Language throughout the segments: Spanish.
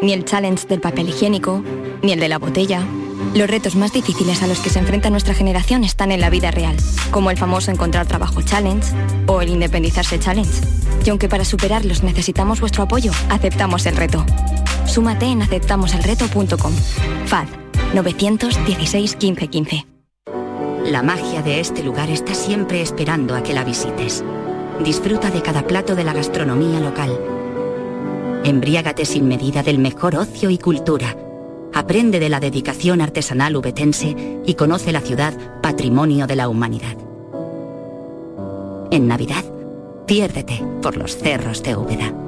Ni el challenge del papel higiénico, ni el de la botella. Los retos más difíciles a los que se enfrenta nuestra generación están en la vida real, como el famoso encontrar trabajo challenge o el independizarse challenge. Y aunque para superarlos necesitamos vuestro apoyo, aceptamos el reto. Súmate en aceptamoselreto.com. FAD 916 15 15. La magia de este lugar está siempre esperando a que la visites. Disfruta de cada plato de la gastronomía local. Embriágate sin medida del mejor ocio y cultura. Aprende de la dedicación artesanal ubetense y conoce la ciudad patrimonio de la humanidad. En Navidad, piérdete por los cerros de Úbeda.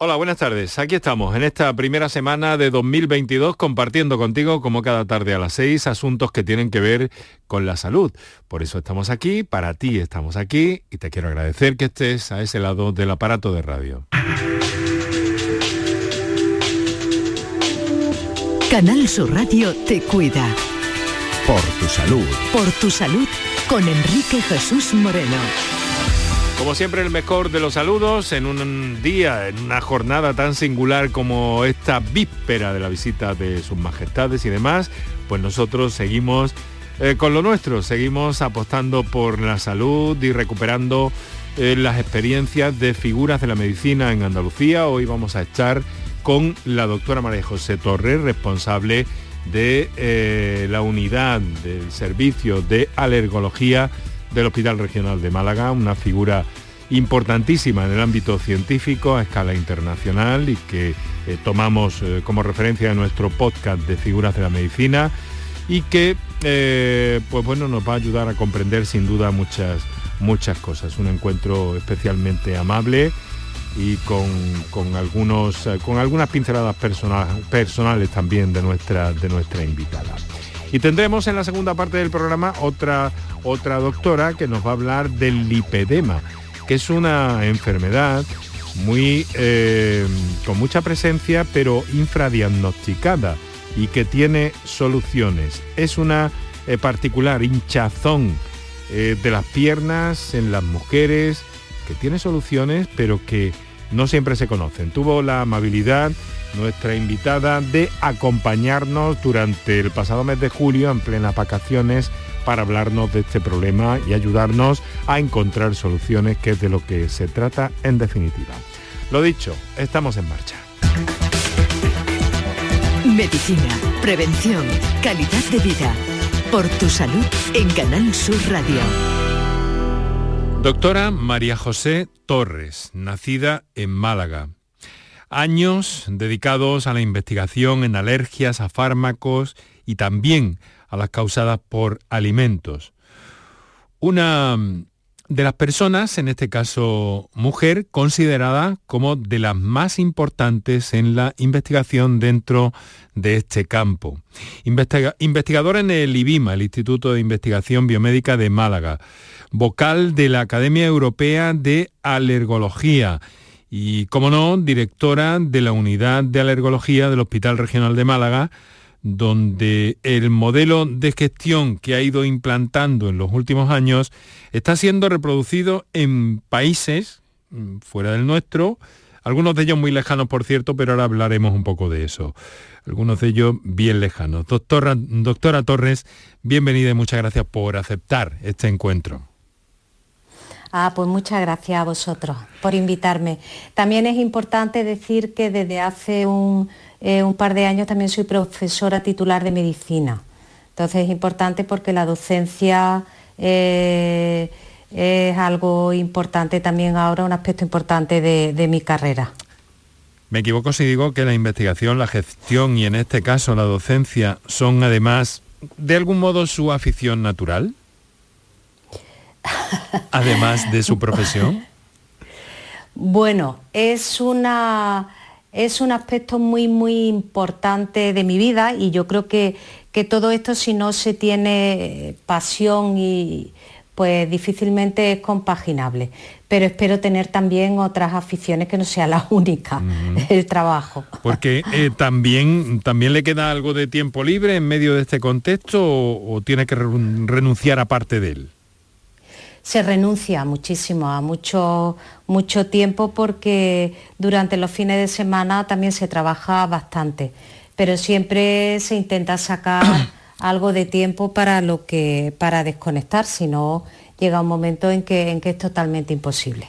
Hola, buenas tardes. Aquí estamos en esta primera semana de 2022 compartiendo contigo, como cada tarde a las 6, asuntos que tienen que ver con la salud. Por eso estamos aquí, para ti estamos aquí y te quiero agradecer que estés a ese lado del aparato de radio. Canal Sur Radio te cuida. Por tu salud. Por tu salud con Enrique Jesús Moreno. Como siempre, el mejor de los saludos en un día, en una jornada tan singular como esta víspera de la visita de sus majestades y demás, pues nosotros seguimos eh, con lo nuestro, seguimos apostando por la salud y recuperando eh, las experiencias de figuras de la medicina en Andalucía. Hoy vamos a estar con la doctora María José Torres, responsable de eh, la unidad del servicio de alergología del Hospital Regional de Málaga, una figura importantísima en el ámbito científico a escala internacional y que eh, tomamos eh, como referencia en nuestro podcast de figuras de la medicina y que eh, pues bueno nos va a ayudar a comprender sin duda muchas muchas cosas. Un encuentro especialmente amable y con, algunos con algunas pinceladas personales también de nuestra de nuestra invitada. Y tendremos en la segunda parte del programa otra, otra doctora que nos va a hablar del lipedema, que es una enfermedad muy, eh, con mucha presencia, pero infradiagnosticada y que tiene soluciones. Es una eh, particular hinchazón eh, de las piernas en las mujeres, que tiene soluciones, pero que no siempre se conocen. Tuvo la amabilidad nuestra invitada de acompañarnos durante el pasado mes de julio en plenas vacaciones para hablarnos de este problema y ayudarnos a encontrar soluciones, que es de lo que se trata en definitiva. Lo dicho, estamos en marcha. Medicina, prevención, calidad de vida. Por tu salud en Canal Sur Radio. Doctora María José Torres, nacida en Málaga. Años dedicados a la investigación en alergias a fármacos y también a las causadas por alimentos. Una de las personas, en este caso mujer, considerada como de las más importantes en la investigación dentro de este campo. investigadora en el IBIMA, el Instituto de Investigación Biomédica de Málaga, vocal de la Academia Europea de Alergología y, como no, directora de la Unidad de Alergología del Hospital Regional de Málaga, donde el modelo de gestión que ha ido implantando en los últimos años está siendo reproducido en países mm, fuera del nuestro, algunos de ellos muy lejanos, por cierto, pero ahora hablaremos un poco de eso. Algunos de ellos bien lejanos. Doctora, doctora Torres, bienvenida y muchas gracias por aceptar este encuentro. Ah, pues muchas gracias a vosotros por invitarme. También es importante decir que desde hace un, eh, par de años también soy profesora titular de medicina. Entonces es importante porque la docencia eh, es algo importante también ahora, un aspecto importante de, mi carrera. Me equivoco si digo que la investigación, la gestión y en este caso la docencia son además de algún modo su afición natural. Además de su profesión. Bueno, es una es un aspecto muy muy importante de mi vida y yo creo que, que todo esto si no se tiene pasión y pues difícilmente es compaginable. Pero espero tener también otras aficiones que no sea la única, el trabajo. Porque eh, también, también le queda algo de tiempo libre en medio de este contexto o, tiene que renunciar a parte de él. Se renuncia muchísimo a mucho, mucho tiempo porque durante los fines de semana también se trabaja bastante, pero siempre se intenta sacar algo de tiempo para lo que para desconectar, si no llega un momento en que, en que es totalmente imposible.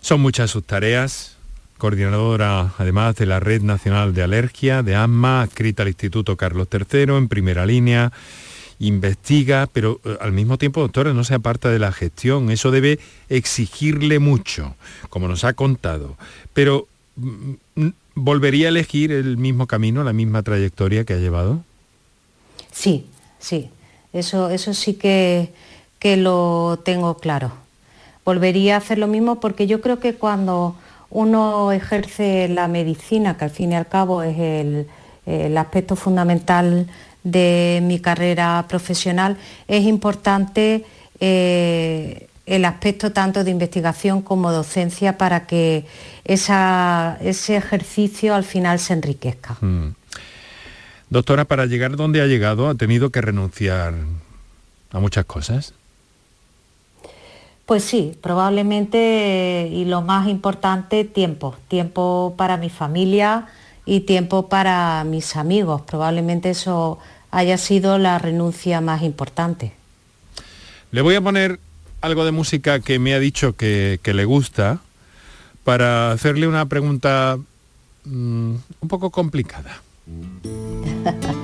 Son muchas sus tareas, coordinadora además de la Red Nacional de Alergia, de ASMA, escrita al Instituto Carlos III, en primera línea, investiga, pero eh, al mismo tiempo, doctora, no se aparta de la gestión, eso debe exigirle mucho, como nos ha contado, pero mm, mm, ¿volvería a elegir el mismo camino, la misma trayectoria que ha llevado? Sí, sí, eso, eso sí que, que lo tengo claro. Volvería a hacer lo mismo porque yo creo que cuando uno ejerce la medicina, que al fin y al cabo es el, aspecto fundamental de mi carrera profesional, es importante eh, el aspecto tanto de investigación como docencia para que ese ejercicio al final se enriquezca. Mm. Doctora, para llegar donde ha llegado, ¿ha tenido que renunciar a muchas cosas? Pues sí, probablemente, y lo más importante, tiempo. Tiempo para mi familia y tiempo para mis amigos. Probablemente eso haya sido la renuncia más importante. Le voy a poner algo de música que me ha dicho que, le gusta para hacerle una pregunta mm, un poco complicada.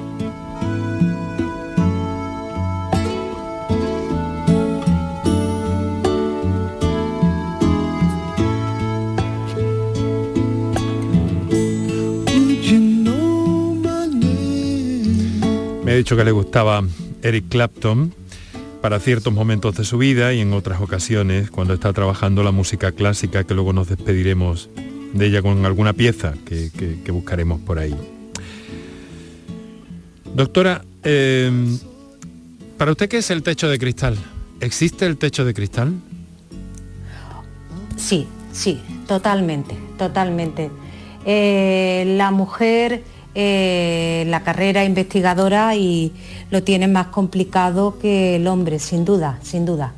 Me ha dicho que le gustaba Eric Clapton para ciertos momentos de su vida y en otras ocasiones cuando está trabajando la música clásica que luego nos despediremos de ella con alguna pieza que buscaremos por ahí. Doctora, em, ¿para usted qué es el techo de cristal? ¿Existe el techo de cristal? Sí, sí, totalmente, totalmente. Eh, la mujer, eh, la carrera investigadora y lo tiene más complicado que el hombre, sin duda, sin duda.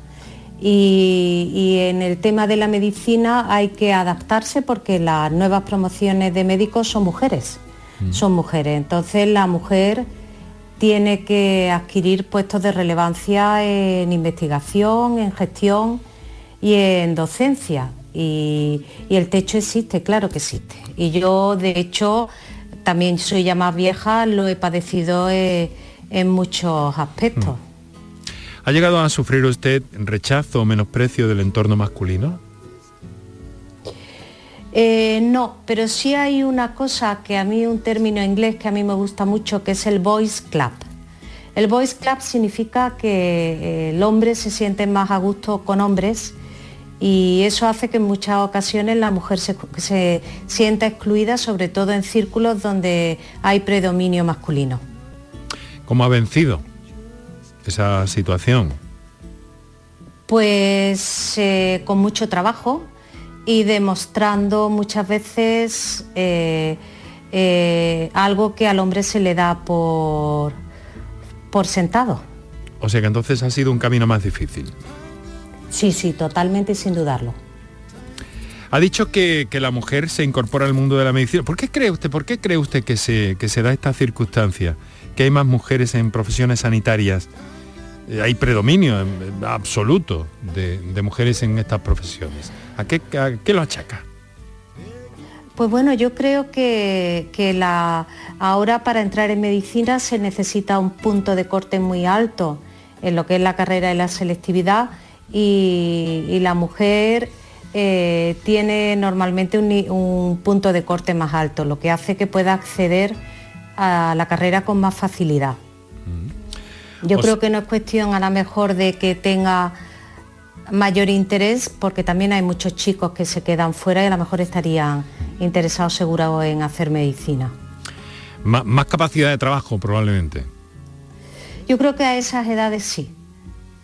Y, y, en el tema de la medicina hay que adaptarse porque las nuevas promociones de médicos son mujeres, mm. son mujeres. Entonces la mujer tiene que adquirir puestos de relevancia en investigación, en gestión y en docencia. Y, el techo existe, claro que existe. Y yo, de hecho, también soy ya más vieja, lo he padecido eh, en muchos aspectos. Mm. ¿Ha llegado a sufrir usted rechazo o menosprecio del entorno masculino? Eh, no, pero sí hay una cosa que a mí, un término inglés que a mí me gusta mucho, que es el voice club. El voice club significa que eh, el hombre se siente más a gusto con hombres y eso hace que en muchas ocasiones la mujer se, se sienta excluida, sobre todo en círculos donde hay predominio masculino. ¿Cómo ha vencido esa situación? Pues eh, con mucho trabajo, y demostrando muchas veces eh, eh, algo que al hombre se le da por, por sentado. O sea que entonces ha sido un camino más difícil. Sí, sí, totalmente sin dudarlo. Ha dicho que, la mujer se incorpora al mundo de la medicina. ¿Por qué cree usted, por qué cree usted que se, que se da esta circunstancia? Que hay más mujeres en profesiones sanitarias. Eh, hay predominio absoluto de, mujeres en estas profesiones. ¿A qué, qué lo achaca? Pues bueno, yo creo que, la, ahora para entrar en medicina se necesita un punto de corte muy alto en lo que es la carrera de la selectividad y la mujer eh, tiene normalmente un, punto de corte más alto, lo que hace que pueda acceder a la carrera con más facilidad. Mm. Yo creo que no es cuestión a lo mejor de que tenga mayor interés, porque también hay muchos chicos que se quedan fuera y a lo mejor estarían interesados seguro en hacer medicina. más capacidad de trabajo probablemente. Yo creo que a esas edades sí.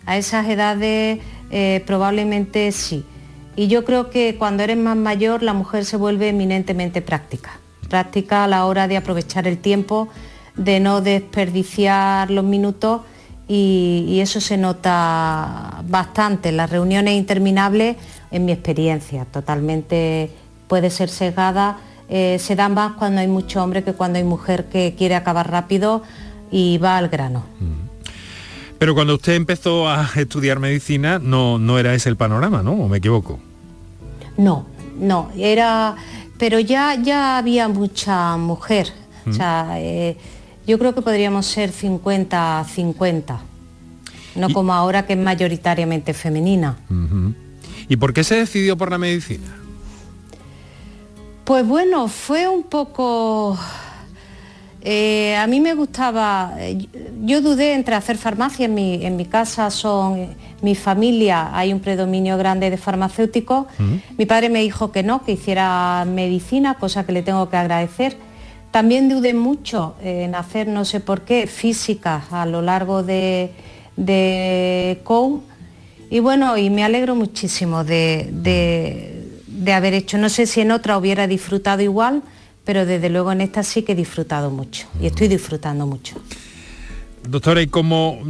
A esas edades eh, probablemente sí. Y yo creo que cuando eres más mayor la mujer se vuelve eminentemente práctica. Práctica a la hora de aprovechar el tiempo, de no desperdiciar los minutos y, eso se nota bastante las reuniones interminables, en mi experiencia, totalmente puede ser sesgada. Eh, se da más cuando hay mucho hombre que cuando hay mujer que quiere acabar rápido y va al grano. Mm. Pero cuando usted empezó a estudiar medicina no, no era ese el panorama, ¿no? ¿O me equivoco? No, no, era, pero ya, ya había mucha mujer. O sea, eh, yo creo que podríamos ser 50-50, no como ahora que es mayoritariamente femenina. ¿Y por qué se decidió por la medicina? Pues bueno, fue un poco eh, a mí me gustaba, eh, yo dudé entre hacer farmacia, en mi, en mi casa son, mi familia hay un predominio grande de farmacéuticos, mi padre me dijo que no, que hiciera medicina, cosa que le tengo que agradecer. También dudé mucho en hacer, no sé por qué, física a lo largo de, de COU. Y bueno, y me alegro muchísimo de, de haber hecho, no sé si en otra hubiera disfrutado igual, pero desde luego en esta sí que he disfrutado mucho y estoy disfrutando mucho. Doctora, ¿y cómo,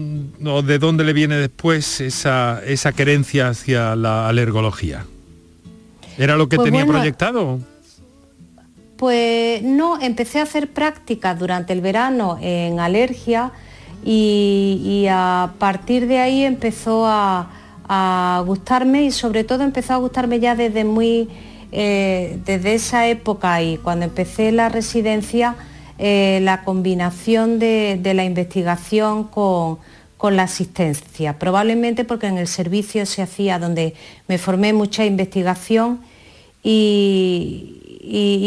o de dónde le viene después esa, esa querencia hacia la alergología? ¿Era lo que pues tenía proyectado? Pues no, empecé a hacer prácticas durante el verano en alergia y, a partir de ahí empezó a, a, gustarme y sobre todo empezó a gustarme ya desde muy eh, desde esa época y cuando empecé la residencia, eh, la combinación de, la investigación con, la asistencia, probablemente porque en el servicio se hacía donde me formé mucha investigación y,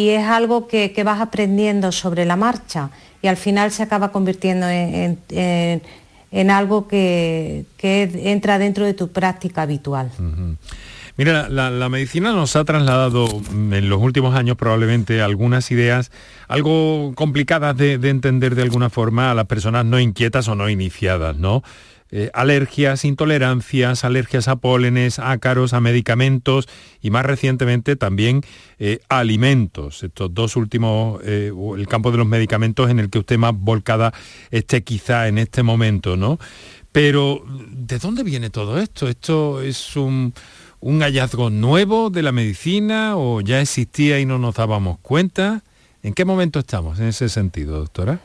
es algo que, vas aprendiendo sobre la marcha y al final se acaba convirtiendo en, algo que, entra dentro de tu práctica habitual. Mira, la, medicina nos ha trasladado en los últimos años probablemente algunas ideas algo complicadas de, entender de alguna forma a las personas no inquietas o no iniciadas, ¿no? Eh, alergias, intolerancias, alergias a pólenes, ácaros, a medicamentos y más recientemente también eh, a alimentos. Estos dos últimos, eh, el campo de los medicamentos en el que usted más volcada esté quizá en este momento, ¿no? Pero, ¿de dónde viene todo esto? Esto es un un hallazgo nuevo de la medicina o ya existía y no nos dábamos cuenta? ¿En qué momento estamos en ese sentido, doctora?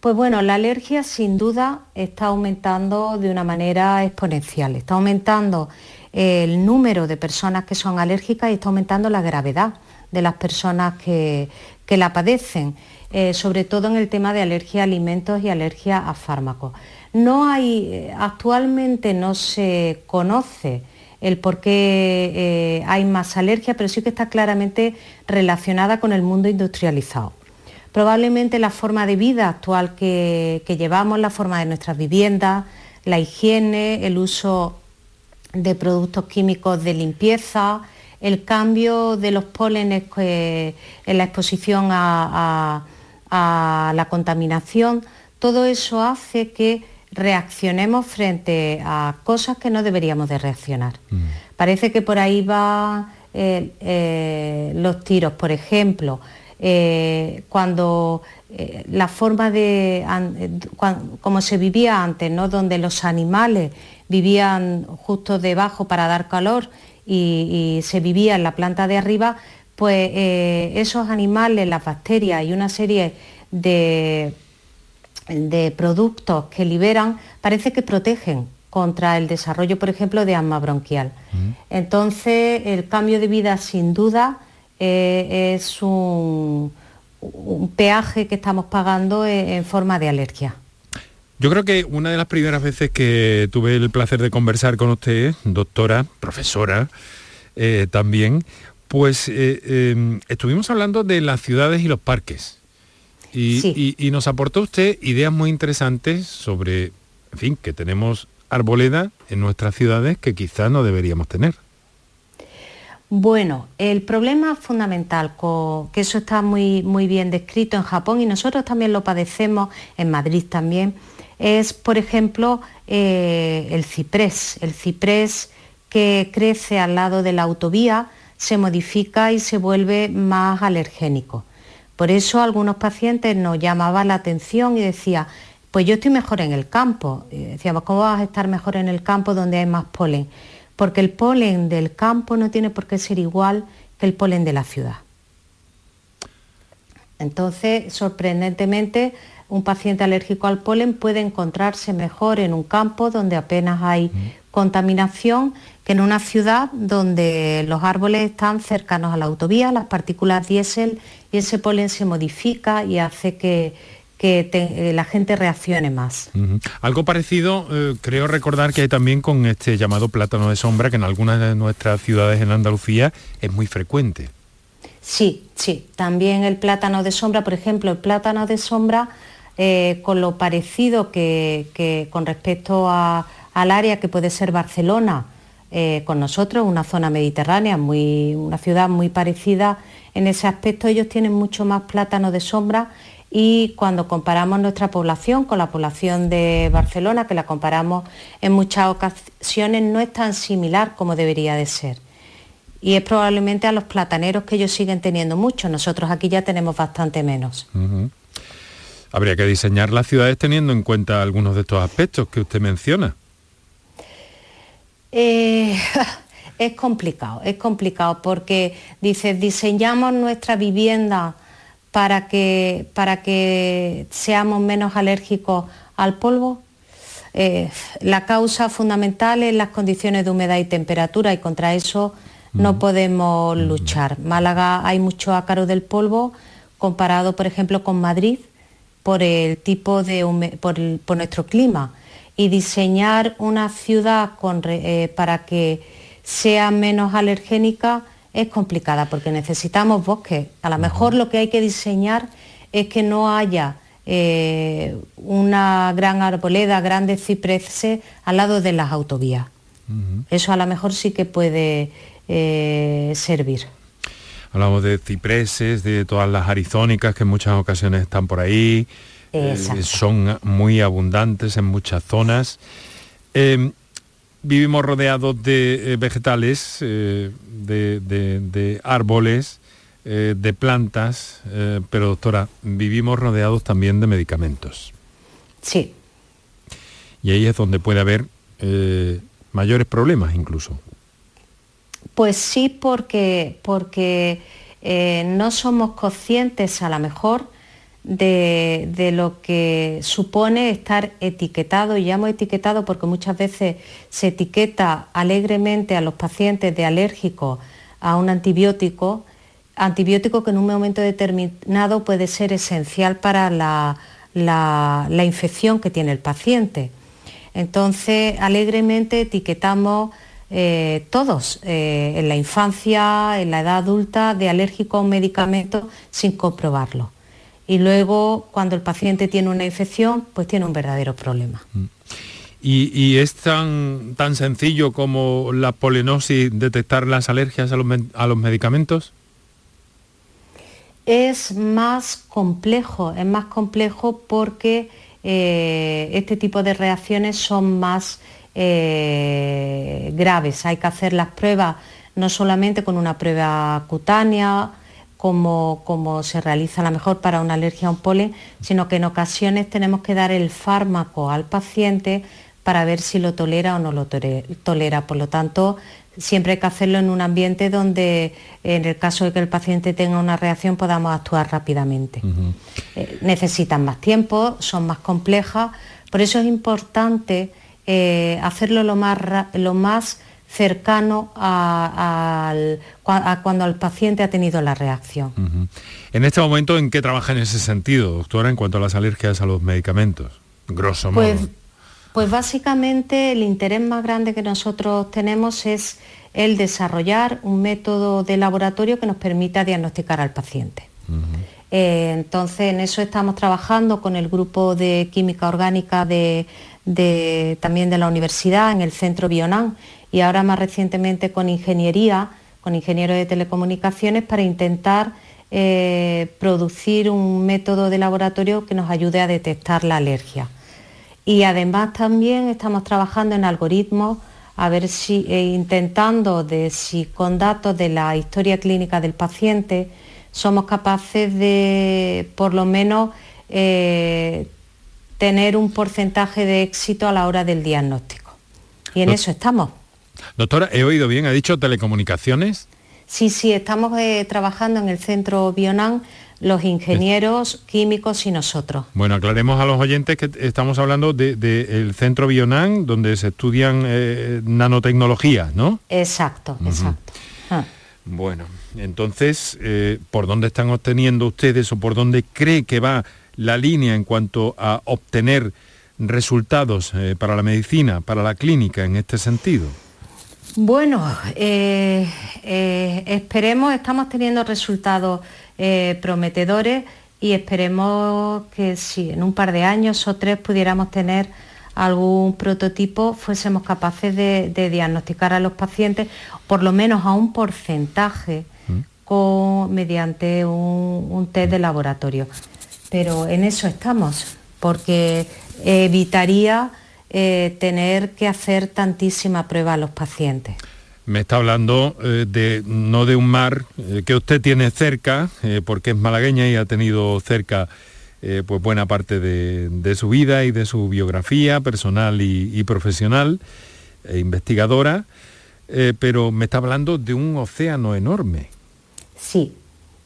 Pues bueno, la alergia sin duda está aumentando de una manera exponencial. Está aumentando el número de personas que son alérgicas y está aumentando la gravedad de las personas que, la padecen, eh, sobre todo en el tema de alergia a alimentos y alergia a fármacos. No hay, eh, actualmente no se conoce el por qué eh, hay más alergia, pero sí que está claramente relacionada con el mundo industrializado. Probablemente la forma de vida actual que, llevamos, la forma de nuestras viviendas, la higiene, el uso de productos químicos de limpieza, el cambio de los pólenes en la exposición a, la contaminación, todo eso hace que reaccionemos frente a cosas que no deberíamos de reaccionar. Mm. Parece que por ahí van eh, eh, los tiros, por ejemplo, eh, cuando la forma de, como se vivía antes, ¿no? donde los animales vivían justo debajo para dar calor y, se vivía en la planta de arriba, pues eh, esos animales, las bacterias y una serie de, de productos que liberan, parece que protegen contra el desarrollo, por ejemplo, de asma bronquial. Entonces, el cambio de vida, sin duda, eh, es un, peaje que estamos pagando en, forma de alergia. Yo creo que una de las primeras veces que tuve el placer de conversar con usted, doctora, profesora, eh, también, pues eh, em, estuvimos hablando de las ciudades y los parques. Y, nos aportó usted ideas muy interesantes sobre, en fin, que tenemos arboleda en nuestras ciudades que quizás no deberíamos tener. Bueno, el problema fundamental, que eso está muy, muy bien descrito en Japón y nosotros también lo padecemos en Madrid también, es, por ejemplo, eh, el ciprés. El ciprés que crece al lado de la autovía se modifica y se vuelve más alergénico. Por eso algunos pacientes nos llamaban la atención y decía, pues yo estoy mejor en el campo. decíamos, ¿cómo vas a estar mejor en el campo donde hay más polen? Porque el polen del campo no tiene por qué ser igual que el polen de la ciudad. Entonces, sorprendentemente, un paciente alérgico al polen puede encontrarse mejor en un campo donde apenas hay contaminación que en una ciudad donde los árboles están cercanos a la autovía, las partículas diésel y ese polen se modifica y hace que, que eh, la gente reaccione más. Algo parecido, eh, creo recordar que hay también con este llamado plátano de sombra, que en algunas de nuestras ciudades en Andalucía es muy frecuente. Sí, sí, también el plátano de sombra, por ejemplo, el plátano de sombra, eh, con lo parecido que, con respecto al área que puede ser Barcelona, con nosotros, una zona mediterránea, muy, una ciudad muy parecida en ese aspecto, ellos tienen mucho más plátano de sombra y cuando comparamos nuestra población con la población de Barcelona, que la comparamos en muchas ocasiones, no es tan similar como debería de ser. Y es probablemente a los plataneros que ellos siguen teniendo mucho, nosotros aquí ya tenemos bastante menos. Habría que diseñar las ciudades teniendo en cuenta algunos de estos aspectos que usted menciona. Eh, es complicado, es complicado porque dice, diseñamos nuestra vivienda para que, para que seamos menos alérgicos al polvo? Eh, la causa fundamental es las condiciones de humedad y temperatura y contra eso no podemos luchar. Málaga hay mucho ácaro del polvo comparado, por ejemplo, con Madrid por el tipo de por, nuestro clima y diseñar una ciudad eh, para que sea menos alergénica es complicada porque necesitamos bosques. A lo mejor lo que hay que diseñar es que no haya eh, una gran arboleda, grandes cipreses al lado de las autovías. Eso a lo mejor sí que puede eh, servir. Hablamos de cipreses, de todas las arizónicas que en muchas ocasiones están por ahí. Eh, son muy abundantes en muchas zonas vivimos rodeados de eh, vegetales, eh, de, árboles, eh, de plantas, pero doctora, vivimos rodeados también de medicamentos. Sí. Y ahí es donde puede haber mayores problemas incluso. Pues sí, porque, porque no somos conscientes a lo mejor de, lo que supone estar etiquetado, y llamo etiquetado porque muchas veces se etiqueta alegremente a los pacientes de alérgico a un antibiótico, antibiótico que en un momento determinado puede ser esencial para la, infección que tiene el paciente. Entonces, alegremente etiquetamos eh, todos eh, en la infancia, en la edad adulta, de alérgico a un medicamento sin comprobarlo y luego cuando el paciente tiene una infección, pues tiene un verdadero problema. Mm. ¿Y, es tan, tan sencillo como la polenosis detectar las alergias a los, medicamentos? Es más complejo, es más complejo porque eh, este tipo de reacciones son más eh, graves. Hay que hacer las pruebas no solamente con una prueba cutánea como, se realiza a lo mejor para una alergia a un polen, sino que en ocasiones tenemos que dar el fármaco al paciente para ver si lo tolera o no lo tolera. Por lo tanto, siempre hay que hacerlo en un ambiente donde, en el caso de que el paciente tenga una reacción, podamos actuar rápidamente. Eh, necesitan más tiempo, son más complejas, por eso es importante eh, hacerlo lo más, lo más cercano a, cuando el paciente ha tenido la reacción. En este momento, ¿en qué trabaja en ese sentido, doctora, en cuanto a las alergias a los medicamentos? Grosso pues, modo. Pues básicamente el interés más grande que nosotros tenemos es el desarrollar un método de laboratorio que nos permita diagnosticar al paciente. Eh, entonces en eso estamos trabajando con el grupo de química orgánica de, también de la universidad, en el centro Bionan, y ahora más recientemente con ingeniería, con ingenieros de telecomunicaciones, para intentar eh, producir un método de laboratorio que nos ayude a detectar la alergia. Y además también estamos trabajando en algoritmos, a ver si, eh, intentando de si con datos de la historia clínica del paciente somos capaces de, por lo menos, eh, tener un porcentaje de éxito a la hora del diagnóstico. Y en eso estamos. Doctora, he oído bien, ha dicho telecomunicaciones. Sí, sí, estamos eh, trabajando en el centro Bionan los ingenieros químicos y nosotros. Bueno, aclaremos a los oyentes que estamos hablando del centro Bionan, donde se estudian eh, nanotecnologías, ¿no? Exacto, exacto. Ah. Bueno, entonces, eh, ¿por dónde están obteniendo ustedes o por dónde cree que va la línea en cuanto a obtener resultados eh, para la medicina, para la clínica en este sentido? Bueno, esperemos, estamos teniendo resultados eh, prometedores y esperemos que si en un par de años o tres pudiéramos tener algún prototipo, fuésemos capaces de, diagnosticar a los pacientes, por lo menos a un porcentaje, mm. con, mediante un, test de laboratorio. Pero en eso estamos, porque evitaría eh, tener que hacer tantísima prueba a los pacientes me está hablando eh, de no de un mar eh, que usted tiene cerca, porque es malagueña y ha tenido cerca pues buena parte de, su vida y de su biografía personal y, profesional, e investigadora, pero me está hablando de un océano enorme. Sí,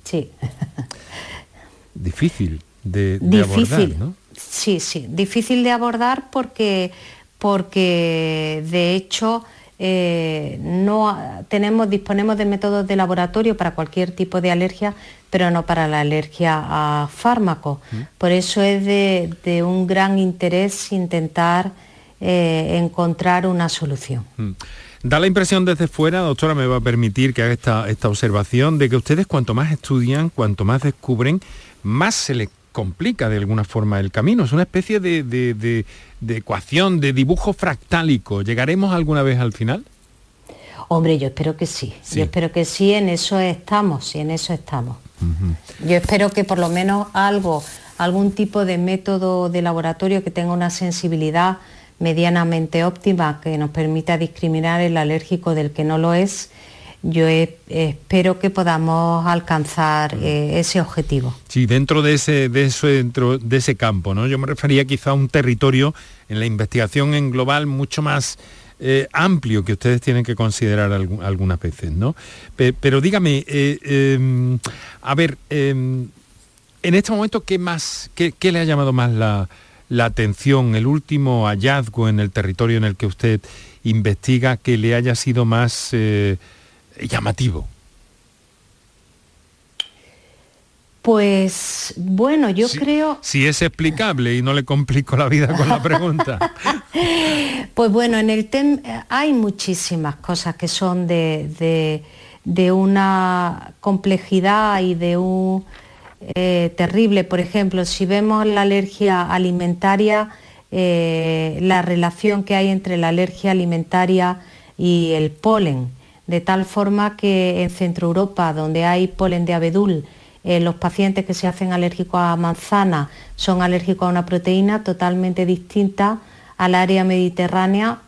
sí. Difícil de, abordar, ¿no? Sí, sí, difícil de abordar porque, porque de hecho eh, no tenemos, disponemos de métodos de laboratorio para cualquier tipo de alergia, pero no para la alergia a fármacos. Mm. Por eso es de, un gran interés intentar eh, encontrar una solución. Mm. Da la impresión desde fuera, doctora, me va a permitir que haga esta, esta observación, de que ustedes cuanto más estudian, cuanto más descubren, más se les complica de alguna forma el camino. Es una especie de, ecuación, de dibujo fractálico. ¿Llegaremos alguna vez al final? Hombre, yo espero que sí. Yo espero que sí, en eso estamos, y en eso estamos. Yo espero que por lo menos algo, algún tipo de método de laboratorio que tenga una sensibilidad medianamente óptima, que nos permita discriminar el alérgico del que no lo es, yo espero que podamos alcanzar eh, ese objetivo. Sí, dentro de ese, de eso, dentro de ese campo, ¿no? Yo me refería quizá a un territorio en la investigación en global mucho más eh, amplio que ustedes tienen que considerar algunas veces, ¿no? pero dígame, eh, em, a ver, em, en este momento, ¿qué más, qué, le ha llamado más la, la atención, el último hallazgo en el territorio en el que usted investiga que le haya sido más llamativo? Pues bueno, yo creo... Si es explicable y no le complico la vida con la pregunta. pues bueno, en el tema hay muchísimas cosas que son de, una complejidad y de un eh, terrible. Por ejemplo, si vemos la alergia alimentaria, eh, la relación que hay entre la alergia alimentaria y el polen de tal forma que en Centro Europa, donde hay polen de abedul, eh, los pacientes que se hacen alérgicos a manzana son alérgicos a una proteína totalmente distinta al área mediterránea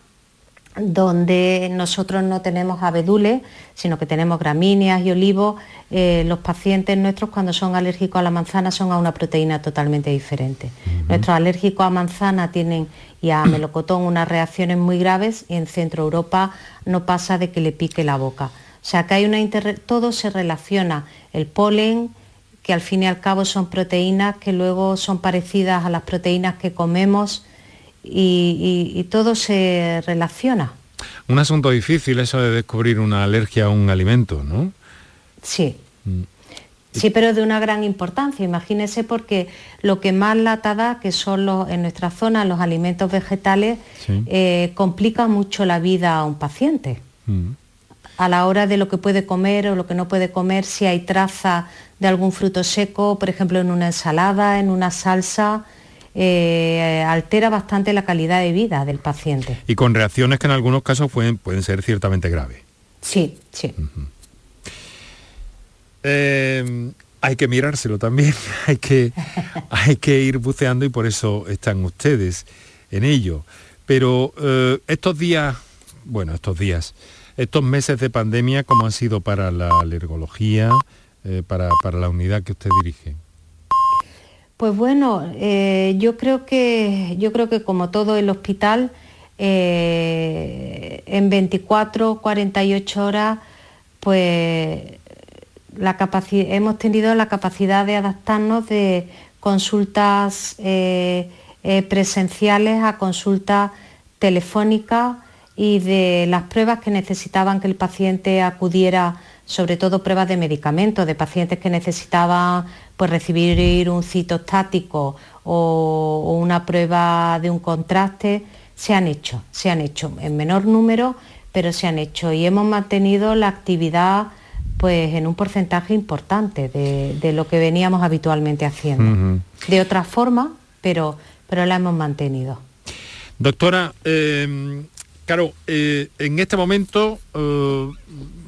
donde nosotros no tenemos abedules, sino que tenemos gramíneas y olivos, eh, los pacientes nuestros cuando son alérgicos a la manzana son a una proteína totalmente diferente. Nuestros alérgicos a manzana tienen y a melocotón unas reacciones muy graves y en Centro Europa no pasa de que le pique la boca. O sea que hay una todo se relaciona, el polen, que al fin y al cabo son proteínas que luego son parecidas a las proteínas que comemos y, todo se relaciona. Un asunto difícil eso de descubrir una alergia a un alimento, ¿no? Sí. Mm. Sí, pero de una gran importancia. Imagínese porque lo que más lata da, que son los, en nuestra zona los alimentos vegetales, eh, complica mucho la vida a un paciente. Mm. A la hora de lo que puede comer o lo que no puede comer, si hay traza de algún fruto seco, por ejemplo en una ensalada, en una salsa, eh, altera bastante la calidad de vida del paciente. Y con reacciones que en algunos casos pueden, pueden ser ciertamente graves. Sí, sí. Eh, hay que mirárselo también, hay que, hay que ir buceando y por eso están ustedes en ello. Pero eh, estos días, bueno, estos días, estos meses de pandemia, ¿cómo han sido para la alergología, para, para la unidad que usted dirige? Pues bueno, eh, yo creo que yo creo que como todo el hospital, eh, en 24, 48 horas, pues la hemos tenido la capacidad de adaptarnos de consultas eh, presenciales a consultas telefónicas y de las pruebas que necesitaban que el paciente acudiera, sobre todo pruebas de medicamentos, de pacientes que necesitaban pues recibir un citostático o, o una prueba de un contraste, se han hecho, se han hecho en menor número, pero se han hecho y hemos mantenido la actividad pues en un porcentaje importante de, lo que veníamos habitualmente haciendo. De otra forma, pero, pero la hemos mantenido. Doctora, eh, Claro, eh, en este momento, eh,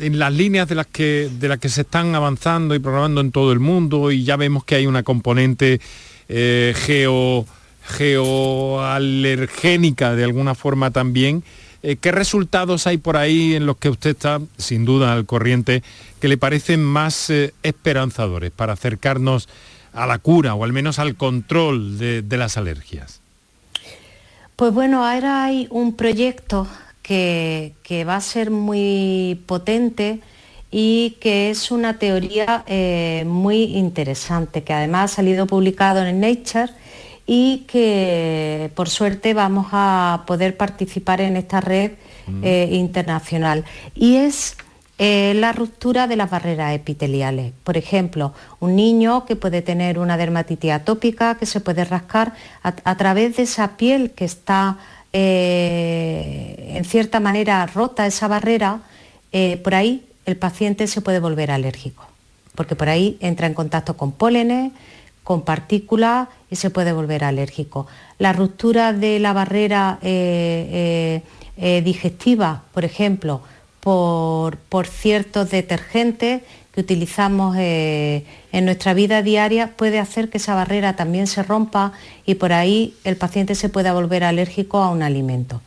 en las líneas de las, que, de las que se están avanzando y programando en todo el mundo, y ya vemos que hay una componente eh, geo, geoalergénica de alguna forma también, ¿qué resultados hay por ahí en los que usted está, sin duda, al corriente, que le parecen más esperanzadores para acercarnos a la cura o al menos al control de las alergias? Pues bueno, ahora hay un proyecto que, va a ser muy potente y que es una teoría eh, muy interesante, que además ha salido publicado en Nature y que por suerte vamos a poder participar en esta red mm. eh, internacional. Y es eh, la ruptura de las barreras epiteliales. Por ejemplo, un niño que puede tener una dermatitis atópica, que se puede rascar a, través de esa piel que está eh, en cierta manera rota, esa barrera, eh, por ahí el paciente se puede volver alérgico, porque por ahí entra en contacto con pólenes, con partículas y se puede volver alérgico. La ruptura de la barrera digestiva, por ejemplo, por, ciertos detergentes que utilizamos eh, en nuestra vida diaria puede hacer que esa barrera también se rompa y por ahí el paciente se pueda volver alérgico a un alimento.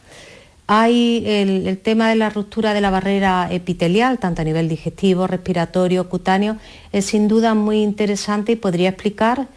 Hay el, tema de la ruptura de la barrera epitelial, tanto a nivel digestivo, respiratorio, cutáneo, es sin duda muy interesante y podría explicar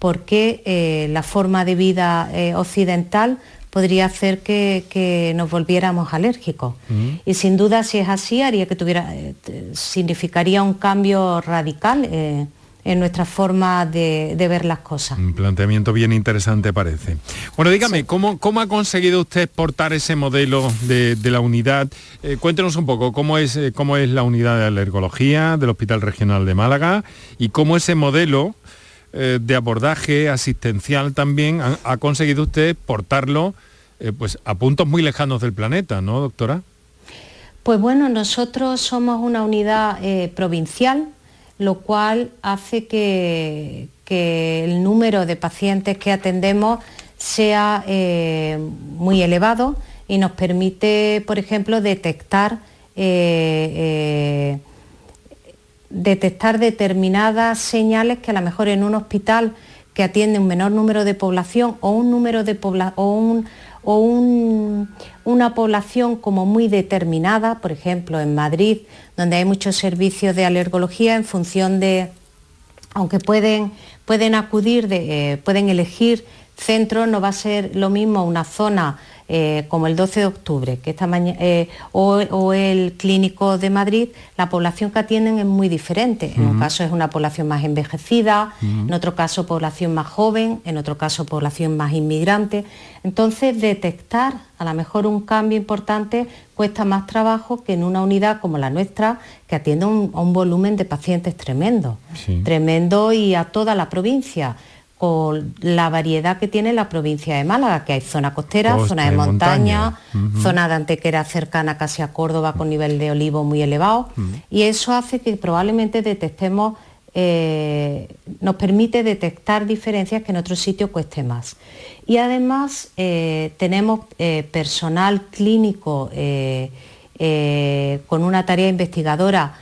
por qué eh, la forma de vida eh, occidental podría hacer que, nos volviéramos alérgicos. Mm. Y sin duda, si es así, haría que tuviera, eh, significaría un cambio radical eh, en nuestra forma de, ver las cosas. Un planteamiento bien interesante parece. Bueno, dígame, ¿cómo, ha conseguido usted exportar ese modelo de, la unidad? Eh, cuéntenos un poco cómo es, cómo es la unidad de alergología del Hospital Regional de Málaga y cómo ese modelo de abordaje asistencial también ha, conseguido usted exportarlo eh, pues a puntos muy lejanos del planeta, ¿no, doctora? Pues bueno, nosotros somos una unidad eh, provincial, lo cual hace que, el número de pacientes que atendemos sea eh, muy elevado y nos permite, por ejemplo, detectar, detectar determinadas señales que a lo mejor en un hospital que atiende un menor número de población o un número de o un, o una población como muy determinada, por ejemplo en Madrid, donde hay muchos servicios de alergología en función de, aunque pueden, pueden acudir, eh, pueden elegir centro, no va a ser lo mismo una zona eh, como el 12 de octubre, que esta eh, o, el clínico de Madrid, la población que atienden es muy diferente. En un caso es una población más envejecida, en otro caso población más joven, en otro caso población más inmigrante. Entonces detectar a lo mejor un cambio importante cuesta más trabajo que en una unidad como la nuestra, que atiende a un volumen de pacientes tremendo, tremendo y a toda la provincia con la variedad que tiene la provincia de Málaga, que hay zona costera, zona de montaña, zona de antequera cercana casi a Córdoba con nivel de olivo muy elevado, y eso hace que probablemente detectemos, eh, nos permite detectar diferencias que en otros sitios cueste más. Y además eh, tenemos eh, personal clínico con una tarea investigadora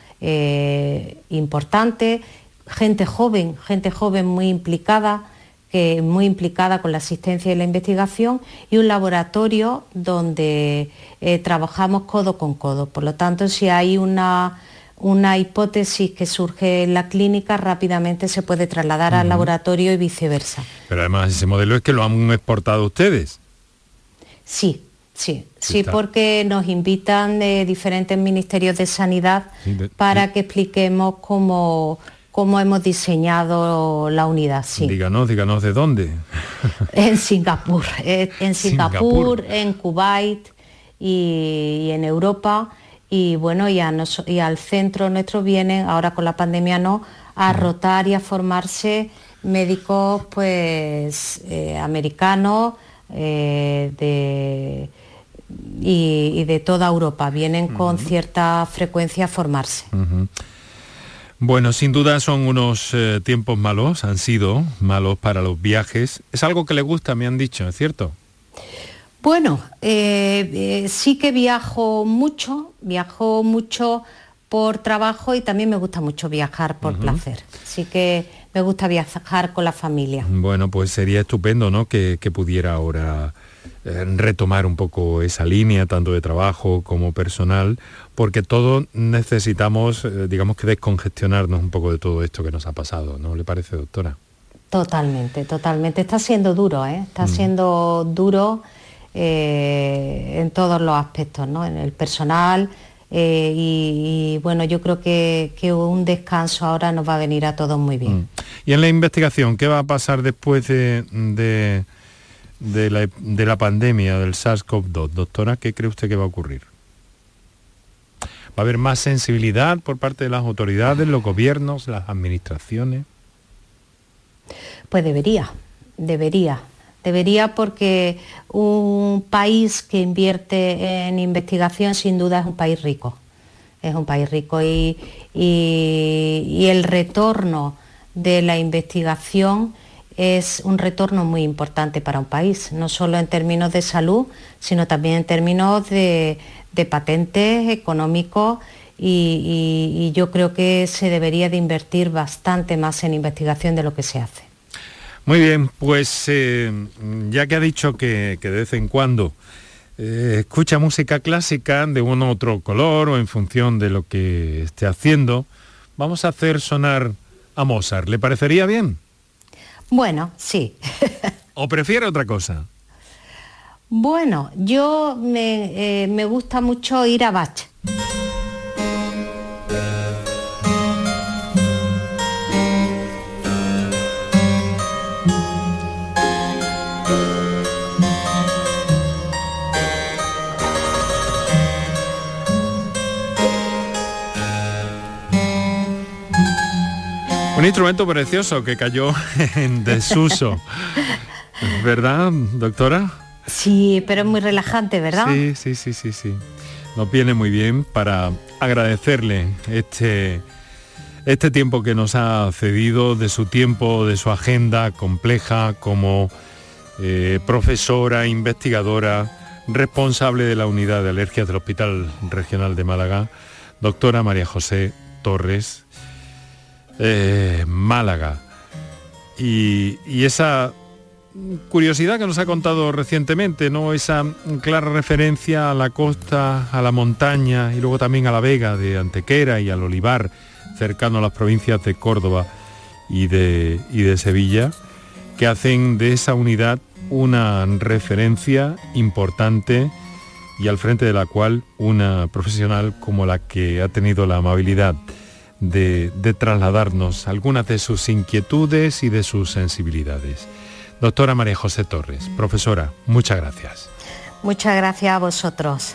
importante, gente joven, gente joven muy implicada, que muy implicada con la asistencia y la investigación, y un laboratorio donde eh, trabajamos codo con codo. Por lo tanto, si hay una, una hipótesis que surge en la clínica, rápidamente se puede trasladar al laboratorio y viceversa. Pero además ese modelo es que lo han exportado ustedes. Sí, Sí, sí, porque nos invitan de diferentes ministerios de sanidad para que expliquemos cómo, cómo hemos diseñado la unidad. Sí. Díganos, díganos de dónde. en Singapur, eh, en Singapur, en Kuwait y, en Europa. Y bueno, y, al centro nuestro vienen, ahora con la pandemia no, a rotar y a formarse médicos pues eh, americanos eh, y, de toda Europa. Vienen con cierta frecuencia a formarse. Bueno, sin duda son unos eh, tiempos malos, han sido malos para los viajes. Es algo que le gusta, me han dicho, ¿es cierto? Bueno, eh, eh, sí que viajo mucho, viajo mucho por trabajo y también me gusta mucho viajar por placer. Así que me gusta viajar con la familia. Bueno, pues sería estupendo, ¿no? Que, que pudiera ahora retomar un poco esa línea, tanto de trabajo como personal, porque todos necesitamos, eh, digamos que descongestionarnos un poco de todo esto que nos ha pasado, ¿no le parece, doctora? Totalmente, totalmente. Está siendo duro, ¿eh? Está mm. siendo duro eh, en todos los aspectos, ¿no? En el personal, y, bueno, yo creo que, un descanso ahora nos va a venir a todos muy bien. Mm. Y en la investigación, ¿qué va a pasar después de, de, la, de la pandemia del SARS-CoV-2? Doctora, ¿qué cree usted que va a ocurrir? ¿Va a haber más sensibilidad por parte de las autoridades, los gobiernos, las administraciones? Pues debería, debería. Debería porque un país que invierte en investigación sin duda es un país rico. Es un país rico y, y el retorno de la investigación es un retorno muy importante para un país, no solo en términos de salud, sino también en términos de, patentes económicos y, yo creo que se debería de invertir bastante más en investigación de lo que se hace. Muy bien, pues eh, ya que ha dicho que, de vez en cuando eh, escucha música clásica de un otro color o en función de lo que esté haciendo, vamos a hacer sonar a Mozart. ¿Le parecería bien? Bueno, sí. ¿O prefiere otra cosa? Bueno, yo me, eh, gusta mucho ir a Bach. Un instrumento precioso que cayó en desuso. ¿Verdad, doctora? Sí, pero es muy relajante, ¿verdad? Sí, sí, sí, sí, sí. Nos viene muy bien para agradecerle este, este tiempo que nos ha cedido, de su tiempo, de su agenda compleja como eh, profesora, investigadora, responsable de la unidad de alergias del Hospital Regional de Málaga, doctora María José Torres, eh, Málaga. y esa curiosidad que nos ha contado recientemente, ¿no? Esa clara referencia a la costa, a la montaña y luego también a la vega de Antequera y al olivar cercano a las provincias de Córdoba y de, y de Sevilla, que hacen de esa unidad una referencia importante y al frente de la cual una profesional como la que ha tenido la amabilidad de, trasladarnos algunas de sus inquietudes y de sus sensibilidades. Doctora María José Torres, profesora, muchas gracias. Muchas gracias a vosotros.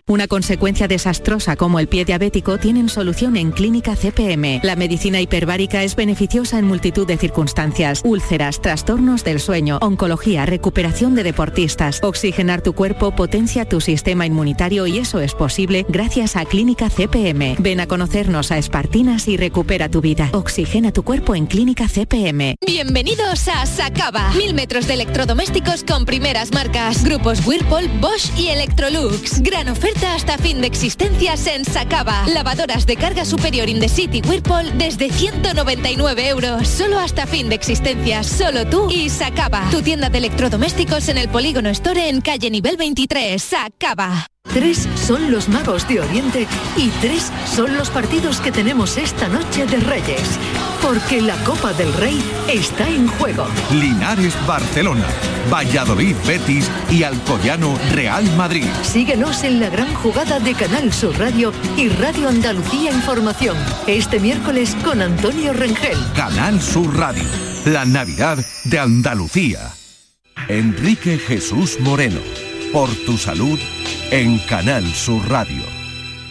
Una consecuencia desastrosa como el pie diabético tienen solución en Clínica CPM. La medicina hiperbárica es beneficiosa en multitud de circunstancias. Úlceras, trastornos del sueño, oncología, recuperación de deportistas. Oxigenar tu cuerpo potencia tu sistema inmunitario y eso es posible gracias a Clínica CPM. Ven a conocernos a Espartinas y recupera tu vida. Oxigena tu cuerpo en Clínica CPM. Bienvenidos a Sacaba. Mil metros de electrodomésticos con primeras marcas. Grupos Whirlpool, Bosch y Electrolux. Gran oferta hasta fin de existencias en Sacaba. Lavadoras de carga superior in the city Whirlpool desde 199 euros. Solo hasta fin de existencias. Solo tú y Sacaba. Tu tienda de electrodomésticos en el Polígono Store en calle nivel 23. Sacaba. Tres son los magos de Oriente y tres son los partidos que tenemos esta noche de Reyes. Porque la Copa del Rey está en juego. Linares Barcelona, Valladolid Betis y Alcoyano Real Madrid. Síguenos en la gran jugada de Canal Sur Radio y Radio Andalucía Información. Este miércoles con Antonio Rengel. Canal Sur Radio, la Navidad de Andalucía. Enrique Jesús Moreno, por tu salud en Canal Sur Radio.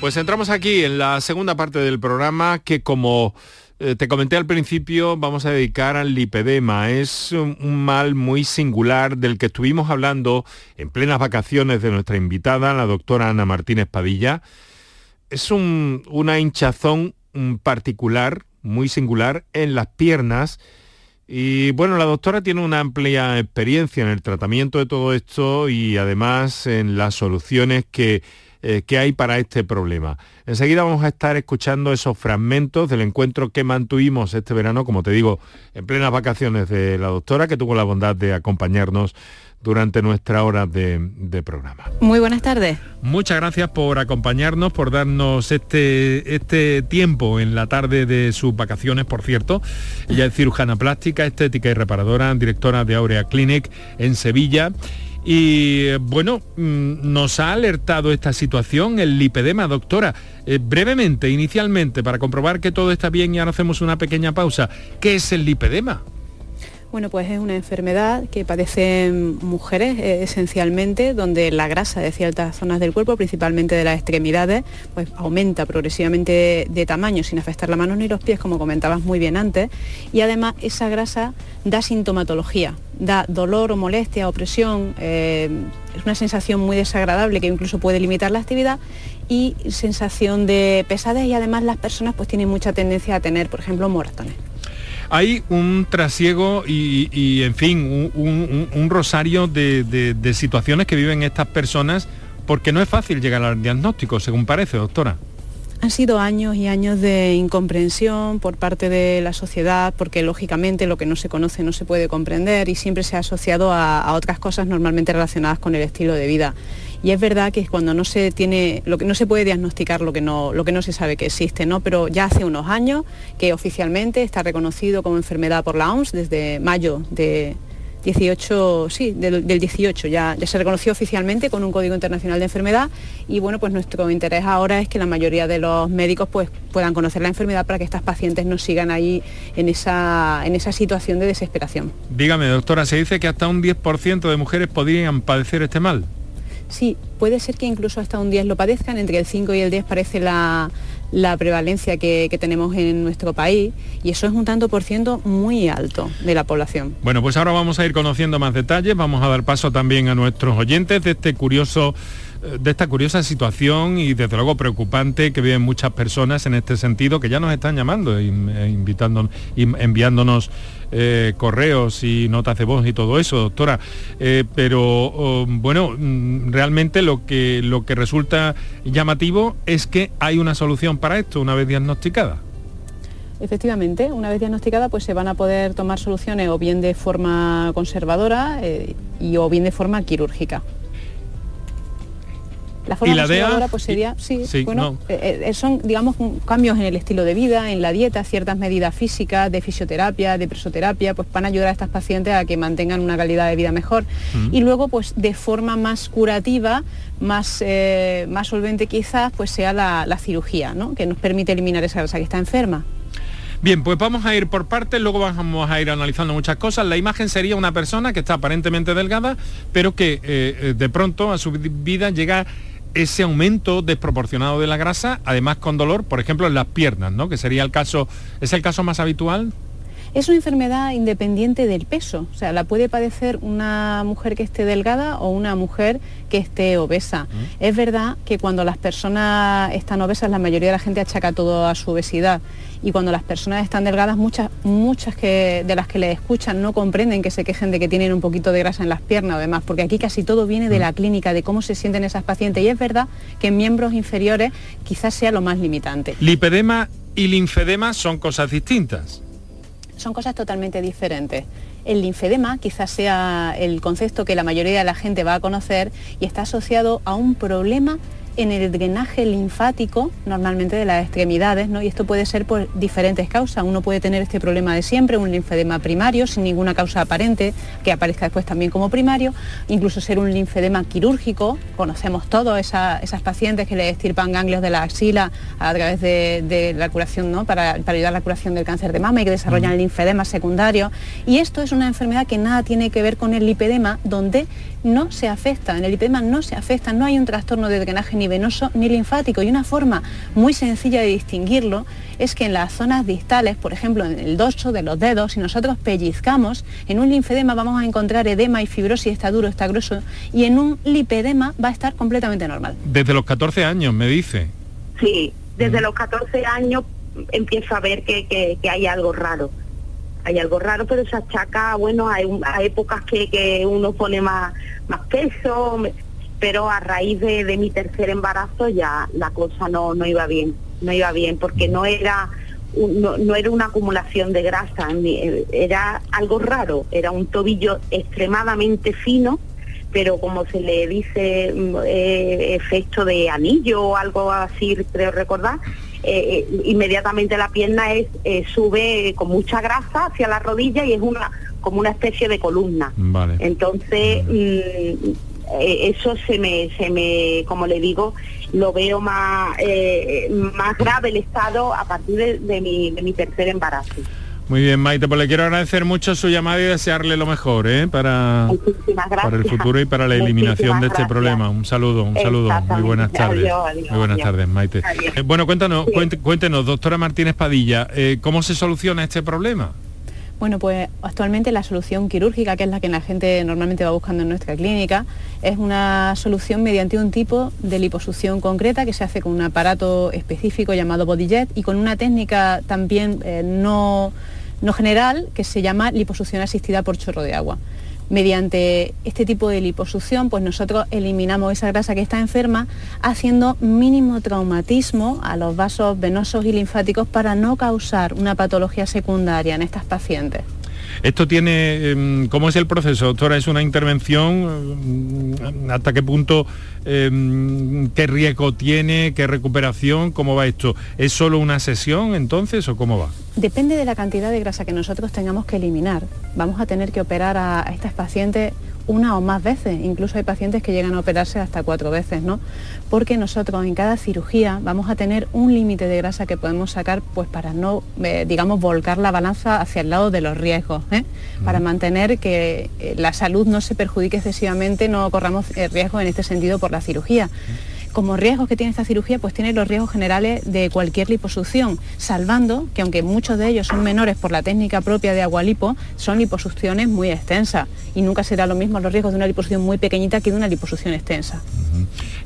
Pues entramos aquí en la segunda parte del programa que como eh, te comenté al principio vamos a dedicar al lipedema. Es un, mal muy singular del que estuvimos hablando en plenas vacaciones de nuestra invitada, la doctora Ana Martínez Padilla. Es un, una hinchazón particular, muy singular, en las piernas. Y bueno, la doctora tiene una amplia experiencia en el tratamiento de todo esto y además en las soluciones que, eh, que, hay para este problema. Enseguida vamos a estar escuchando esos fragmentos del encuentro que mantuvimos este verano, como te digo, en plenas vacaciones de la doctora, que tuvo la bondad de acompañarnos durante nuestra hora de, de, programa. Muy buenas tardes. Muchas gracias por acompañarnos, por darnos este, este tiempo en la tarde de sus vacaciones, por cierto. Ella es cirujana plástica, estética y reparadora, directora de Aurea Clinic en Sevilla. Y bueno, nos ha alertado esta situación, el lipedema, doctora. Eh, brevemente, inicialmente, para comprobar que todo está bien y ahora hacemos una pequeña pausa, ¿qué es el lipedema? Bueno, pues es una enfermedad que padecen mujeres eh, esencialmente, donde la grasa de ciertas zonas del cuerpo, principalmente de las extremidades, pues aumenta progresivamente de, tamaño sin afectar la mano ni los pies, como comentabas muy bien antes, y además esa grasa da sintomatología, da dolor o molestia, opresión, eh, es una sensación muy desagradable que incluso puede limitar la actividad y sensación de pesadez. Y además las personas pues tienen mucha tendencia a tener, por ejemplo, moratones hay un trasiego y, en fin, un, rosario de, situaciones que viven estas personas porque no es fácil llegar al diagnóstico, según parece, doctora. Han sido años y años de incomprensión por parte de la sociedad, porque lógicamente lo que no se conoce no se puede comprender y siempre se ha asociado a, otras cosas normalmente relacionadas con el estilo de vida. Y es verdad que cuando no se tiene, lo que no se puede diagnosticar lo que no, lo que no se sabe que existe, ¿no? Pero ya hace unos años que oficialmente está reconocido como enfermedad por la OMS desde mayo de, 18, sí, del, 18 ya, ya se reconoció oficialmente con un Código Internacional de Enfermedad y bueno, pues nuestro interés ahora es que la mayoría de los médicos pues puedan conocer la enfermedad para que estas pacientes no sigan ahí en esa, en esa situación de desesperación. Dígame, doctora, se dice que hasta un 10% de mujeres podrían padecer este mal. Sí, puede ser que incluso hasta un 10 lo padezcan, entre el 5 y el 10 parece la, la prevalencia que, tenemos en nuestro país y eso es un tanto por ciento muy alto de la población. Bueno, pues ahora vamos a ir conociendo más detalles, vamos a dar paso también a nuestros oyentes de este curioso de esta curiosa situación y desde luego preocupante que viven muchas personas en este sentido que ya nos están llamando e invitándonos, enviándonos eh, correos y notas de voz y todo eso, doctora. Eh, pero oh, bueno, mm, realmente lo que, lo que resulta llamativo es que hay una solución para esto una vez diagnosticada. Efectivamente, una vez diagnosticada pues se van a poder tomar soluciones o bien de forma conservadora eh, y o bien de forma quirúrgica. La forma ¿Y pues sería, sí, bueno, eh, eh, son, digamos, cambios en el estilo de vida, en la dieta, ciertas medidas físicas, de fisioterapia, de presoterapia, pues van a ayudar a estas pacientes a que mantengan una calidad de vida mejor. Mm. Y luego, pues de forma más curativa, más, eh, más solvente quizás, pues sea la, cirugía, ¿no? Que nos permite eliminar esa grasa que está enferma. Bien, pues vamos a ir por partes, luego vamos a ir analizando muchas cosas. La imagen sería una persona que está aparentemente delgada, pero que de pronto a su vida llega ese aumento desproporcionado de la grasa, además con dolor, por ejemplo, en las piernas, ¿no? Que sería el caso, ¿es el caso más habitual? Es una enfermedad independiente del peso, o sea, la puede padecer una mujer que esté delgada o una mujer que esté obesa. Es verdad que cuando las personas están obesas, la mayoría de la gente achaca todo a su obesidad y cuando las personas están delgadas, muchas, muchas que, de las que les escuchan no comprenden que se quejen de que tienen un poquito de grasa en las piernas o demás, porque aquí casi todo viene de la clínica, de cómo se sienten esas pacientes y es verdad que en miembros inferiores quizás sea lo más limitante. Lipedema y linfedema son cosas distintas son cosas totalmente diferentes. El linfedema quizás sea el concepto que la mayoría de la gente va a conocer y está asociado a un problema en el drenaje linfático, normalmente de las extremidades, ¿no? y esto puede ser por diferentes causas. Uno puede tener este problema de siempre, un linfedema primario, sin ninguna causa aparente, que aparezca después también como primario, incluso ser un linfedema quirúrgico, conocemos todos esas pacientes que le estirpan ganglios de la axila a través de, la curación, ¿no? para, ayudar a la curación del cáncer de mama y que desarrollan linfedema secundario. Y esto es una enfermedad que nada tiene que ver con el lipedema, donde no se afecta, en el lipedema no se afecta, no hay un trastorno de drenaje ni venoso ni linfático. Y una forma muy sencilla de distinguirlo es que en las zonas distales, por ejemplo en el dorso de los dedos, si nosotros pellizcamos, en un linfedema vamos a encontrar edema y fibrosis, está duro, está grueso, y en un lipedema va a estar completamente normal. Desde los 14 años, me dice. Sí, desde los 14 años empiezo a ver que hay algo raro hay algo raro, pero se achaca, bueno, hay, épocas que, uno pone más, más peso, pero a raíz de, mi tercer embarazo ya la cosa no, no iba bien, no iba bien, porque no era, no, era una acumulación de grasa, era algo raro, era un tobillo extremadamente fino, pero como se le dice mm, eh, efecto de anillo o algo así, creo recordar, eh, eh, inmediatamente la pierna es, eh, sube con mucha grasa hacia la rodilla y es una como una especie de columna. Entonces, mm, eso se me, se me, como le digo, lo veo más, más grave el estado a partir de mi tercer embarazo. Muy bien, Maite, pues le quiero agradecer mucho su llamada y desearle lo mejor ¿eh? para, para el futuro y para la eliminación de este problema. Un saludo, un saludo. Muy buenas tardes. Muy buenas tardes, Maite. Eh, bueno, cuéntanos, cuéntenos, doctora Martínez Padilla, eh, ¿cómo se soluciona este problema? Bueno, pues actualmente la solución quirúrgica, que es la que la gente normalmente va buscando en nuestra clínica, es una solución mediante un tipo de liposucción concreta que se hace con un aparato específico llamado BodyJet y con una técnica también no no general que se llama liposucción asistida por chorro de agua. Mediante este tipo de liposucción, pues nosotros eliminamos esa grasa que está enferma haciendo mínimo traumatismo a los vasos venosos y linfáticos para no causar una patología secundaria en estas pacientes. Esto tiene, em, ¿cómo es el proceso, doctora? ¿Es una intervención? Em, ¿Hasta qué punto, em, qué riesgo tiene, qué recuperación? ¿Cómo va esto? ¿Es solo una sesión entonces o cómo va? Depende de la cantidad de grasa que nosotros tengamos que eliminar. Vamos a tener que operar a estas pacientes una o más veces, incluso hay pacientes que llegan a operarse hasta cuatro veces, ¿no? Porque nosotros en cada cirugía vamos a tener un límite de grasa que podemos sacar pues para no, eh, digamos, volcar la balanza hacia el lado de los riesgos, ¿eh? para mantener que eh, la salud no se perjudique excesivamente, no corramos riesgos en este sentido por la cirugía como riesgos que tiene esta cirugía, pues tiene los riesgos generales de cualquier liposucción, salvando que aunque muchos de ellos son menores por la técnica propia de agualipo, son liposucciones muy extensas y nunca será lo mismo los riesgos de una liposucción muy pequeñita que de una liposucción extensa.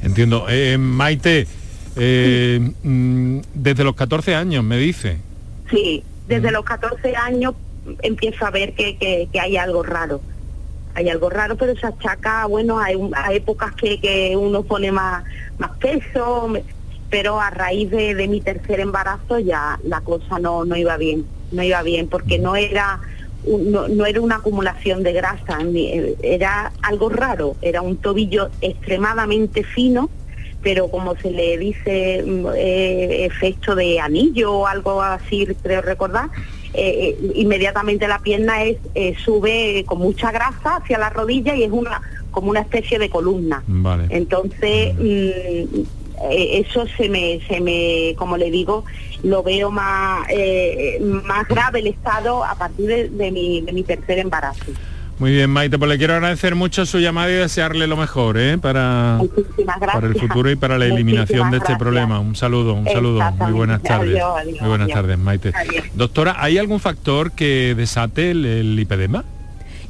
Entiendo. Eh, Maite, eh, mm, desde los 14 años, me dice. Sí, desde los 14 años empiezo a ver que hay algo raro hay algo raro, pero se achaca, bueno, hay, épocas que, uno pone más, más peso, pero a raíz de, mi tercer embarazo ya la cosa no, no iba bien, no iba bien, porque no era, no, era una acumulación de grasa, era algo raro, era un tobillo extremadamente fino, pero como se le dice mm, eh, efecto de anillo o algo así, creo recordar, eh, eh, inmediatamente la pierna es, eh, sube con mucha grasa hacia la rodilla y es una como una especie de columna. Entonces, mm, eso se me, se me, como le digo, lo veo más, más grave el estado a partir de mi, de mi tercer embarazo. Muy bien, Maite, pues le quiero agradecer mucho su llamada y desearle lo mejor ¿eh? para, para el futuro y para la eliminación de este problema. Un saludo, un saludo. Muy buenas tardes. Muy buenas tardes, Maite. Doctora, ¿hay algún factor que desate el, lipedema?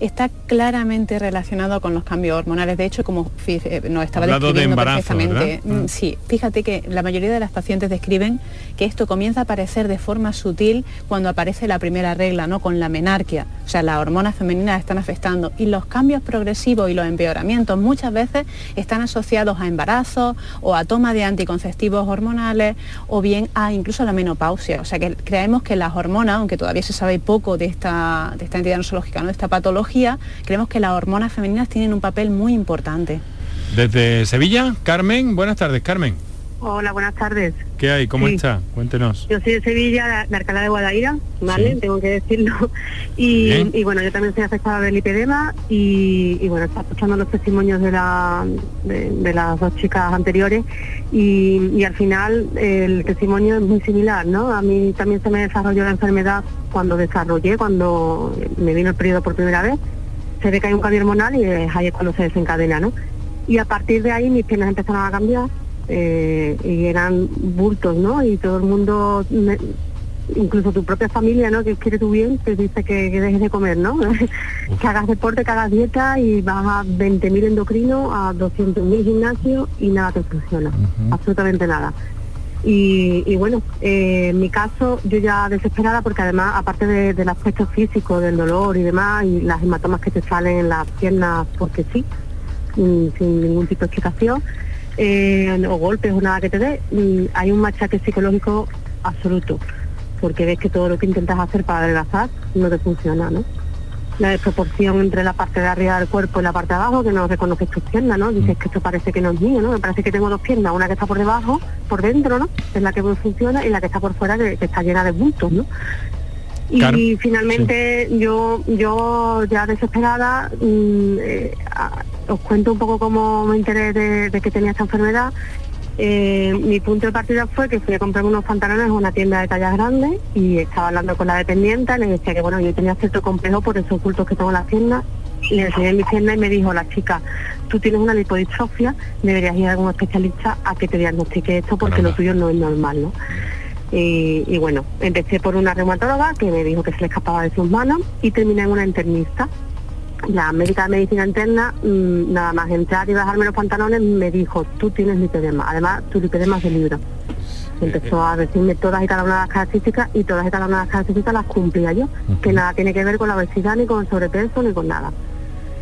Está claramente relacionado con los cambios hormonales. De hecho, como eh, nos estaba describiendo perfectamente, mm, sí, fíjate que la mayoría de las pacientes describen que esto comienza a aparecer de forma sutil cuando aparece la primera regla, ¿no? Con la menarquia. O sea, las hormonas femeninas están afectando y los cambios progresivos y los empeoramientos muchas veces están asociados a embarazos o a toma de anticonceptivos hormonales o bien a incluso la menopausia. O sea que creemos que las hormonas, aunque todavía se sabe poco de esta, de esta entidad nosológica, ¿no? de esta patología, creemos que las hormonas femeninas tienen un papel muy importante. Desde Sevilla, Carmen, buenas tardes, Carmen. Hola, buenas tardes. ¿Qué hay? ¿Cómo está? Cuéntenos. Yo soy de Sevilla, de Alcalá de Guadaira, ¿vale? Tengo que decirlo. Y, bueno, yo también soy afectada del lipedema y, bueno, está escuchando los testimonios de, la, de, las dos chicas anteriores y, al final el testimonio es muy similar, ¿no? A mí también se me desarrolló la enfermedad cuando desarrollé, cuando me vino el periodo por primera vez. Se ve que hay un cambio hormonal y es ahí cuando se desencadena, ¿no? Y a partir de ahí mis piernas empezaron a cambiar eh, y eran bultos, ¿no? Y todo el mundo, incluso tu propia familia, ¿no? Que quiere tu bien, te dice que, dejes de comer, ¿no? que hagas deporte, que hagas dieta y vas a 20.000 endocrinos, a 200.000 gimnasios y nada te funciona, absolutamente nada. Y, bueno, eh, en mi caso yo ya desesperada porque además, aparte del aspecto físico, del dolor y demás, y las hematomas que te salen en las piernas porque sí, sin, sin ningún tipo de explicación, eh, o golpes o nada que te dé, mm, hay un machaque psicológico absoluto, porque ves que todo lo que intentas hacer para adelgazar no te funciona, ¿no? La desproporción entre la parte de arriba del cuerpo y la parte de abajo, que no reconoces tus piernas, ¿no? Dices que esto parece que no es mío, ¿no? Me parece que tengo dos piernas, una que está por debajo, por dentro, ¿no? Es la que funciona, y la que está por fuera, que, está llena de bultos, ¿no? Y finalmente yo yo ya desesperada mm, eh, os cuento un poco cómo me enteré de, que tenía esta enfermedad. Eh, mi punto de partida fue que fui a comprar unos pantalones en una tienda de tallas grandes y estaba hablando con la dependiente, le decía que bueno, yo tenía cierto complejo por esos ocultos que tengo en las piernas, y le enseñé mi pierna y me dijo la chica, tú tienes una lipodistrofia, deberías ir a algún especialista a que te diagnostique esto porque lo tuyo no es normal, ¿no? Y, bueno, empecé por una reumatóloga que me dijo que se le escapaba de sus manos y terminé en una internista. La médica de medicina interna, mm, nada más entrar y bajarme los pantalones, me dijo, tú tienes lipedema, además tu lipedema es de libro. Empezó a decirme todas y cada una de las características y todas y cada una de las características las cumplía yo, que nada tiene que ver con la obesidad, ni con el sobrepeso, ni con nada.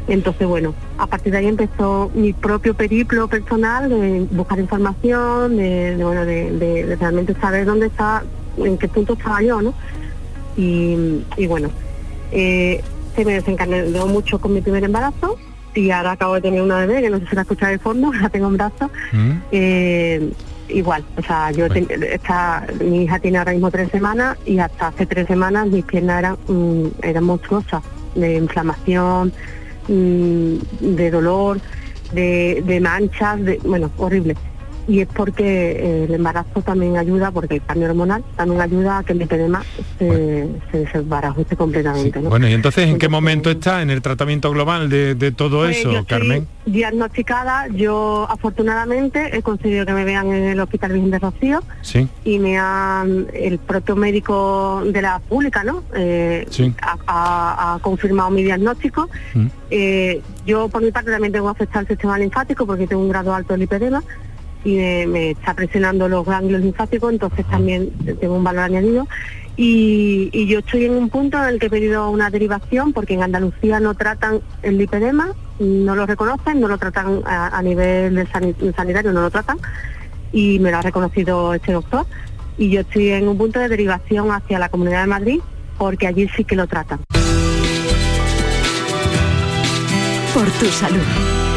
Entonces, bueno, a partir de ahí empezó mi propio periplo personal de buscar información, de, bueno, de, realmente saber dónde está, en qué punto estaba yo, ¿no? Y, bueno, eh, se me desencadenó mucho con mi primer embarazo y ahora acabo de tener una bebé, que no sé si la escucha de fondo, la tengo en brazos. Mm. Eh, igual, o sea, yo esta, mi hija tiene ahora mismo tres semanas y hasta hace tres semanas mis piernas eran, mm, eran monstruosas, de inflamación, de dolor, de, de manchas, de, bueno, horrible y es porque eh, el embarazo también ayuda, porque el cambio hormonal también ayuda a que el lipedema se, se, completamente. Bueno, y entonces, ¿en qué momento está en el tratamiento global de, todo pues eso, Carmen? Diagnosticada, yo afortunadamente he conseguido que me vean en el Hospital Virgen de Rocío sí. y me han, el propio médico de la pública, ¿no? Eh, ha, confirmado mi diagnóstico. Mm. Eh, yo por mi parte también tengo afectado el sistema linfático porque tengo un grado alto de lipedema y me, está presionando los ganglios linfáticos, entonces también tengo un valor añadido. Y, yo estoy en un punto en el que he pedido una derivación porque en Andalucía no tratan el lipedema, no lo reconocen, no lo tratan a, nivel sanitario, no lo tratan y me lo ha reconocido este doctor. Y yo estoy en un punto de derivación hacia la Comunidad de Madrid porque allí sí que lo tratan. Por tu salud.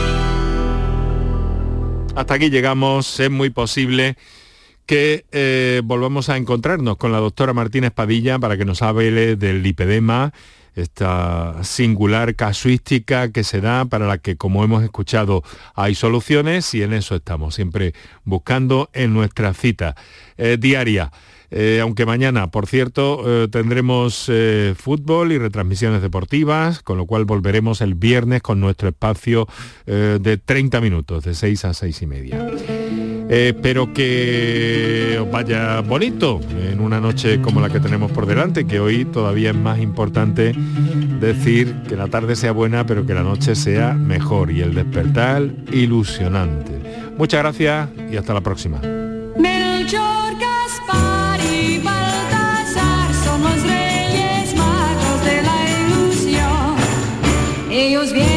Hasta aquí llegamos, es muy posible que eh, volvamos a encontrarnos con la doctora Martínez Padilla para que nos hable del lipedema, esta singular casuística que se da para la que, como hemos escuchado, hay soluciones y en eso estamos, siempre buscando en nuestra cita eh, diaria. Eh, aunque mañana, por cierto, eh, tendremos eh, fútbol y retransmisiones deportivas, con lo cual volveremos el viernes con nuestro espacio de 30 minutos, de 6 a 6 y media. espero que os vaya bonito en una noche como la que tenemos por delante, que hoy todavía es más importante decir que la tarde sea buena, pero que la noche sea mejor y el despertar ilusionante. Muchas gracias y hasta la próxima. Ellos vienen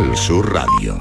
Canal Sur Radio.